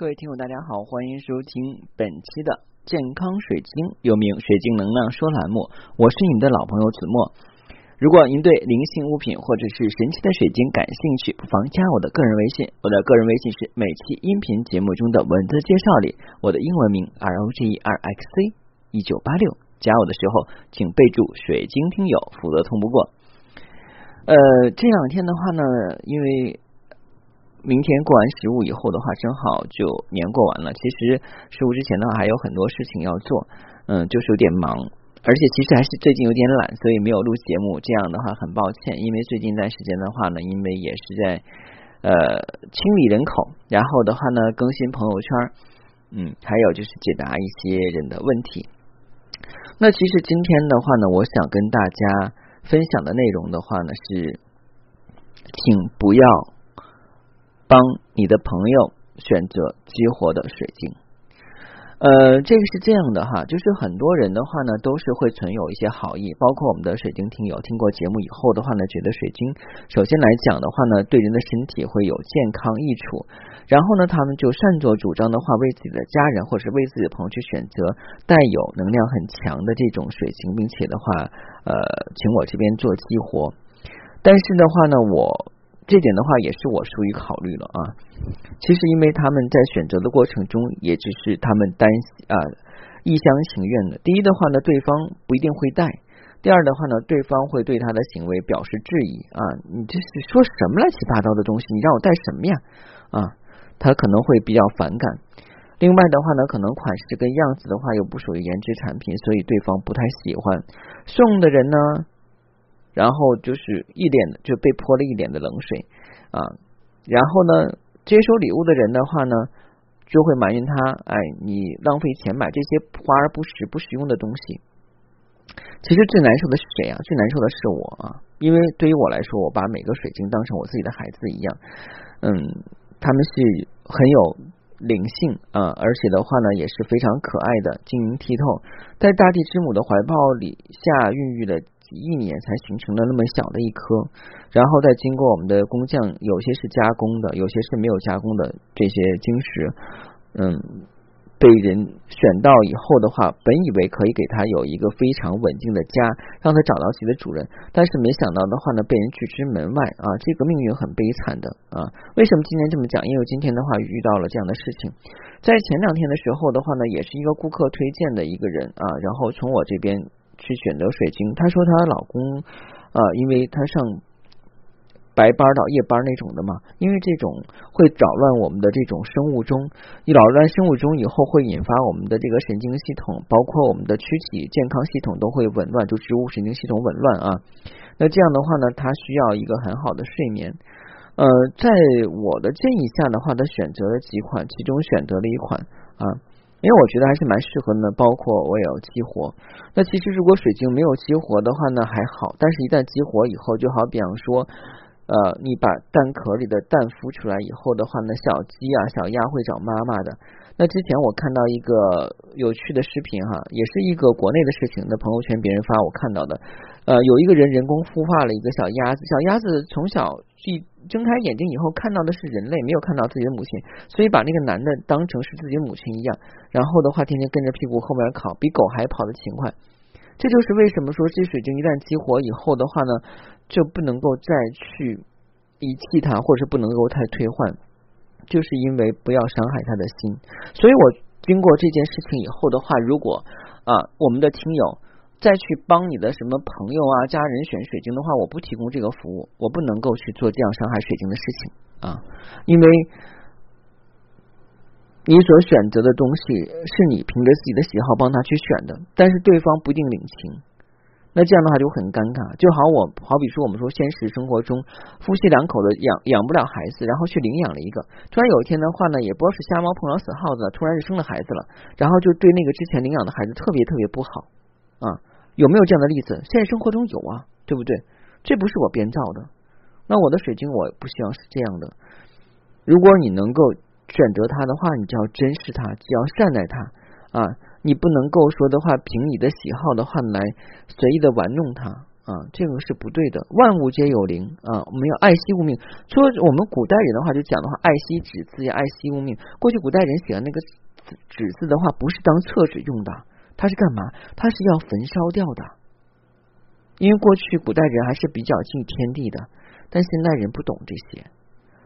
各位听友，大家好，欢迎收听本期的健康水晶，又名水晶能量说栏目。我是你们的老朋友子墨。如果您对灵性物品或者是神奇的水晶感兴趣，不妨加我的个人微信。我的个人微信是每期音频节目中的文字介绍里我的英文名 R O G E R X C 一九八六。加我的时候，请备注水晶听友，否则通不过。呃，这两天的话呢，因为。明天过完十五以后的话，正好就年过完了。其实十五之前的话还有很多事情要做，嗯，就是有点忙，而且其实还是最近有点懒，所以没有录节目。这样的话很抱歉，因为最近一段时间的话呢，因为也是在呃清理人口，然后的话呢更新朋友圈，嗯，还有就是解答一些人的问题。那其实今天的话呢，我想跟大家分享的内容的话呢是，请不要。帮你的朋友选择激活的水晶，呃，这个是这样的哈，就是很多人的话呢，都是会存有一些好意，包括我们的水晶听友，听过节目以后的话呢，觉得水晶首先来讲的话呢，对人的身体会有健康益处，然后呢，他们就擅作主张的话，为自己的家人或者是为自己的朋友去选择带有能量很强的这种水晶，并且的话，呃，请我这边做激活，但是的话呢，我。这点的话也是我疏于考虑了啊。其实因为他们在选择的过程中，也只是他们担啊一厢情愿的。第一的话呢，对方不一定会带；第二的话呢，对方会对他的行为表示质疑啊。你这是说什么乱七八糟的东西？你让我带什么呀？啊，他可能会比较反感。另外的话呢，可能款式跟样子的话又不属于颜值产品，所以对方不太喜欢。送的人呢？然后就是一脸就被泼了一脸的冷水啊，然后呢，接收礼物的人的话呢，就会埋怨他，哎，你浪费钱买这些华而不实、不实用的东西。其实最难受的是谁啊？最难受的是我啊，因为对于我来说，我把每个水晶当成我自己的孩子一样，嗯，他们是很有灵性啊，而且的话呢，也是非常可爱的、晶莹剔透，在大地之母的怀抱里下孕育了。一年才形成了那么小的一颗，然后再经过我们的工匠，有些是加工的，有些是没有加工的这些晶石，嗯，被人选到以后的话，本以为可以给他有一个非常稳定的家，让他找到自己的主人，但是没想到的话呢，被人拒之门外啊，这个命运很悲惨的啊。为什么今天这么讲？因为今天的话遇到了这样的事情，在前两天的时候的话呢，也是一个顾客推荐的一个人啊，然后从我这边。去选择水晶，她说她老公啊，因为她上白班到夜班那种的嘛，因为这种会扰乱我们的这种生物钟，一扰乱生物钟以后会引发我们的这个神经系统，包括我们的躯体健康系统都会紊乱，就植物神经系统紊乱啊。那这样的话呢，她需要一个很好的睡眠。呃，在我的建议下的话，她选择了几款，其中选择了一款啊。因为我觉得还是蛮适合的，包括我也要激活。那其实如果水晶没有激活的话呢还好，但是一旦激活以后，就好比方说，呃，你把蛋壳里的蛋孵出来以后的话呢，小鸡啊、小鸭会找妈妈的。那之前我看到一个有趣的视频哈，也是一个国内的事情，那朋友圈别人发我看到的，呃，有一个人人工孵化了一个小鸭子，小鸭子从小一睁开眼睛以后看到的是人类，没有看到自己的母亲，所以把那个男的当成是自己的母亲一样，然后的话天天跟着屁股后面跑，比狗还跑得勤快。这就是为什么说这水晶一旦激活以后的话呢，就不能够再去遗弃它，或者是不能够太退换。就是因为不要伤害他的心，所以我经过这件事情以后的话，如果啊我们的听友再去帮你的什么朋友啊家人选水晶的话，我不提供这个服务，我不能够去做这样伤害水晶的事情。啊，因为你所选择的东西是你凭着自己的喜好帮他去选的，但是对方不一定领情。那这样的话就很尴尬，就好我好比说我们说现实生活中夫妻两口子养养不了孩子，然后去领养了一个，突然有一天的话呢，也不知道是瞎猫碰到死耗子，突然就生了孩子了，然后就对那个之前领养的孩子特别特别不好啊，有没有这样的例子？现实生活中有啊，对不对？这不是我编造的。那我的水晶我不希望是这样的。如果你能够选择它的话，你就要珍视它，就要善待它啊。你不能够说的话，凭你的喜好的话来随意的玩弄它啊，这个是不对的。万物皆有灵啊，我们要爱惜物命。说我们古代人的话，就讲的话，爱惜纸字要爱惜物命。过去古代人写的那个纸字的话，不是当厕纸用的，它是干嘛？它是要焚烧掉的。因为过去古代人还是比较敬天地的，但现代人不懂这些，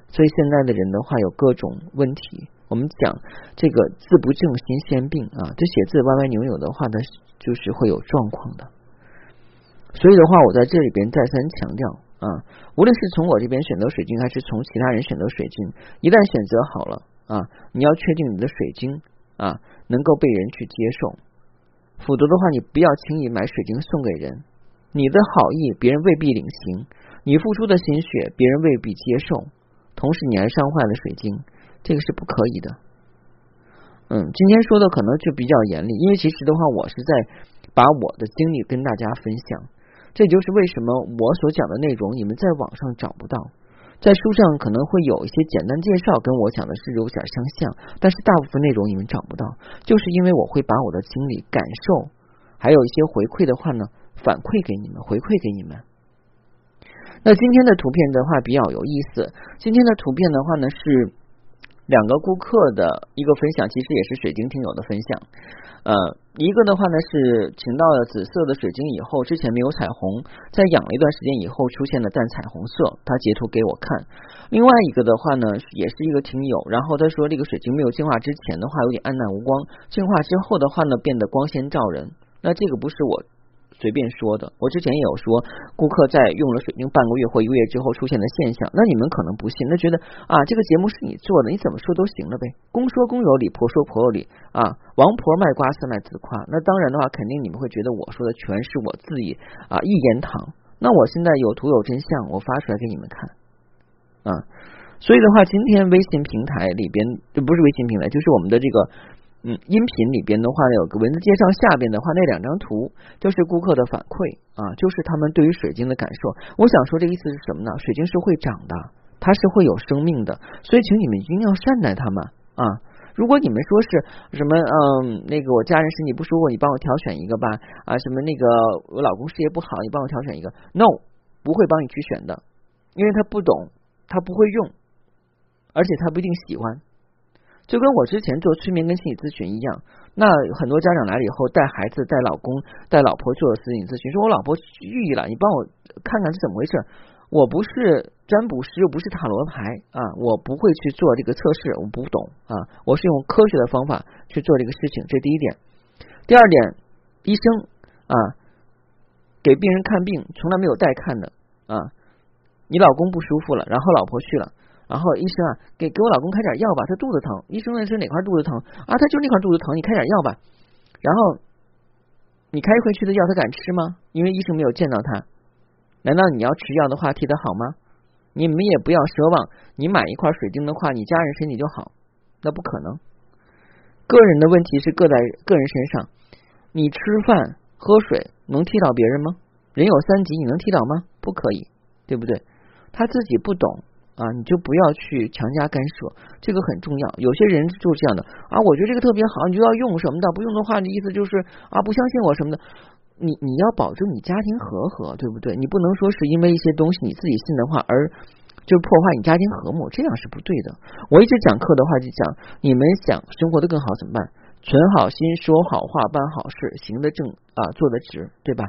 所以现在的人的话有各种问题。我们讲这个字不正心先病啊，这写字歪歪扭扭的话呢，就是会有状况的。所以的话，我在这里边再三强调啊，无论是从我这边选择水晶，还是从其他人选择水晶，一旦选择好了啊，你要确定你的水晶啊能够被人去接受，否则的话，你不要轻易买水晶送给人。你的好意别人未必领情，你付出的心血别人未必接受，同时你还伤坏了水晶，这个是不可以的。嗯，今天说的可能就比较严厉，因为其实的话，我是在把我的经历跟大家分享。这就是为什么我所讲的内容你们在网上找不到，在书上可能会有一些简单介绍，跟我讲的是有点相像，但是大部分内容你们找不到，就是因为我会把我的经历、感受，还有一些回馈的话呢，反馈给你们，回馈给你们。那今天的图片的话比较有意思，今天的图片的话呢是。两个顾客的一个分享，其实也是水晶听友的分享。呃，一个的话呢是请到了紫色的水晶以后，之前没有彩虹，在养了一段时间以后出现了淡彩虹色，他截图给我看。另外一个的话呢，也是一个听友，然后他说这个水晶没有净化之前的话有点暗淡无光，净化之后的话呢变得光鲜照人。那这个不是我。随便说的，我之前也有说，顾客在用了水晶半个月或一个月之后出现的现象，那你们可能不信，那觉得啊，这个节目是你做的，你怎么说都行了呗。公说公有理，婆说婆有理啊。王婆卖瓜，自卖自夸。那当然的话，肯定你们会觉得我说的全是我自己啊一言堂。那我现在有图有真相，我发出来给你们看啊。所以的话，今天微信平台里边，不是微信平台，就是我们的这个。嗯，音频里边的话呢，有个文字介绍，下边的话那两张图就是顾客的反馈啊，就是他们对于水晶的感受。我想说这意思是什么呢？水晶是会长的，它是会有生命的，所以请你们一定要善待它们啊。如果你们说是什么嗯，那个我家人身体不舒服，你帮我挑选一个吧啊，什么那个我老公事业不好，你帮我挑选一个，no，不会帮你去选的，因为他不懂，他不会用，而且他不一定喜欢。就跟我之前做催眠跟心理咨询一样，那很多家长来了以后带孩子、带老公、带老婆做心理咨询，说我老婆抑郁了，你帮我看看是怎么回事。我不是占卜师，又不是塔罗牌啊，我不会去做这个测试，我不懂啊，我是用科学的方法去做这个事情，这第一点。第二点，医生啊，给病人看病从来没有带看的啊，你老公不舒服了，然后老婆去了。然后医生啊，给给我老公开点药吧，他肚子疼。医生问是哪块肚子疼啊？他就那块肚子疼，你开点药吧。然后你开回去的药他敢吃吗？因为医生没有见到他。难道你要吃药的话替他好吗？你们也不要奢望你买一块水晶的话，你家人身体就好，那不可能。个人的问题是各在个人身上。你吃饭喝水能替到别人吗？人有三急，你能替到吗？不可以，对不对？他自己不懂。啊，你就不要去强加干涉，这个很重要。有些人就是这样的啊，我觉得这个特别好，你就要用什么的，不用的话，你意思就是啊，不相信我什么的。你你要保证你家庭和和，对不对？你不能说是因为一些东西你自己信的话，而就破坏你家庭和睦，这样是不对的。我一直讲课的话就讲，你们想生活的更好怎么办？存好心，说好话，办好事，行得正啊，做得直，对吧？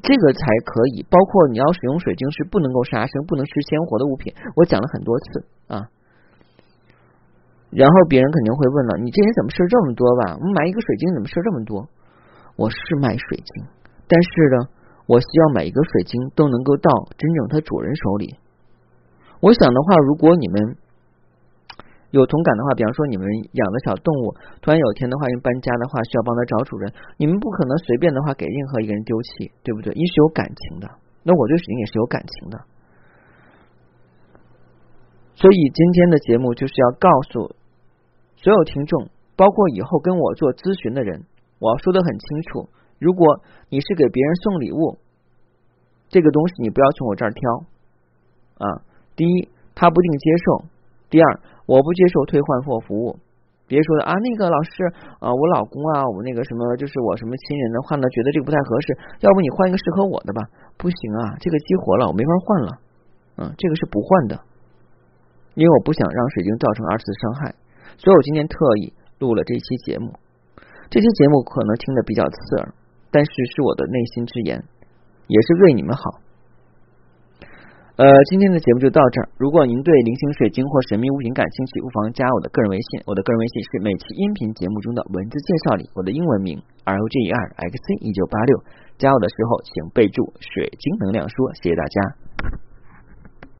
这个才可以，包括你要使用水晶是不能够杀生，不能吃鲜活的物品。我讲了很多次啊，然后别人肯定会问了，你这人怎么事这么多吧？我买一个水晶怎么事这么多？我是卖水晶，但是呢，我希望每一个水晶都能够到真正它主人手里。我想的话，如果你们。有同感的话，比方说你们养的小动物，突然有一天的话，因为搬家的话需要帮他找主人，你们不可能随便的话给任何一个人丢弃，对不对？你是有感情的，那我对水晶也是有感情的，所以今天的节目就是要告诉所有听众，包括以后跟我做咨询的人，我要说的很清楚：如果你是给别人送礼物，这个东西你不要从我这儿挑啊。第一，他不一定接受；第二。我不接受退换货服务。别说的啊，那个老师啊，我老公啊，我那个什么，就是我什么亲人的话呢，觉得这个不太合适，要不你换一个适合我的吧？不行啊，这个激活了，我没法换了。嗯，这个是不换的，因为我不想让水晶造成二次伤害，所以我今天特意录了这期节目。这期节目可能听的比较刺耳，但是是我的内心之言，也是为你们好。呃，今天的节目就到这儿。如果您对菱形水晶或神秘物品感兴趣，不妨加我的个人微信。我的个人微信是每期音频节目中的文字介绍里我的英文名 R O G E R X C 一九八六。加我的时候请备注“水晶能量说”。谢谢大家。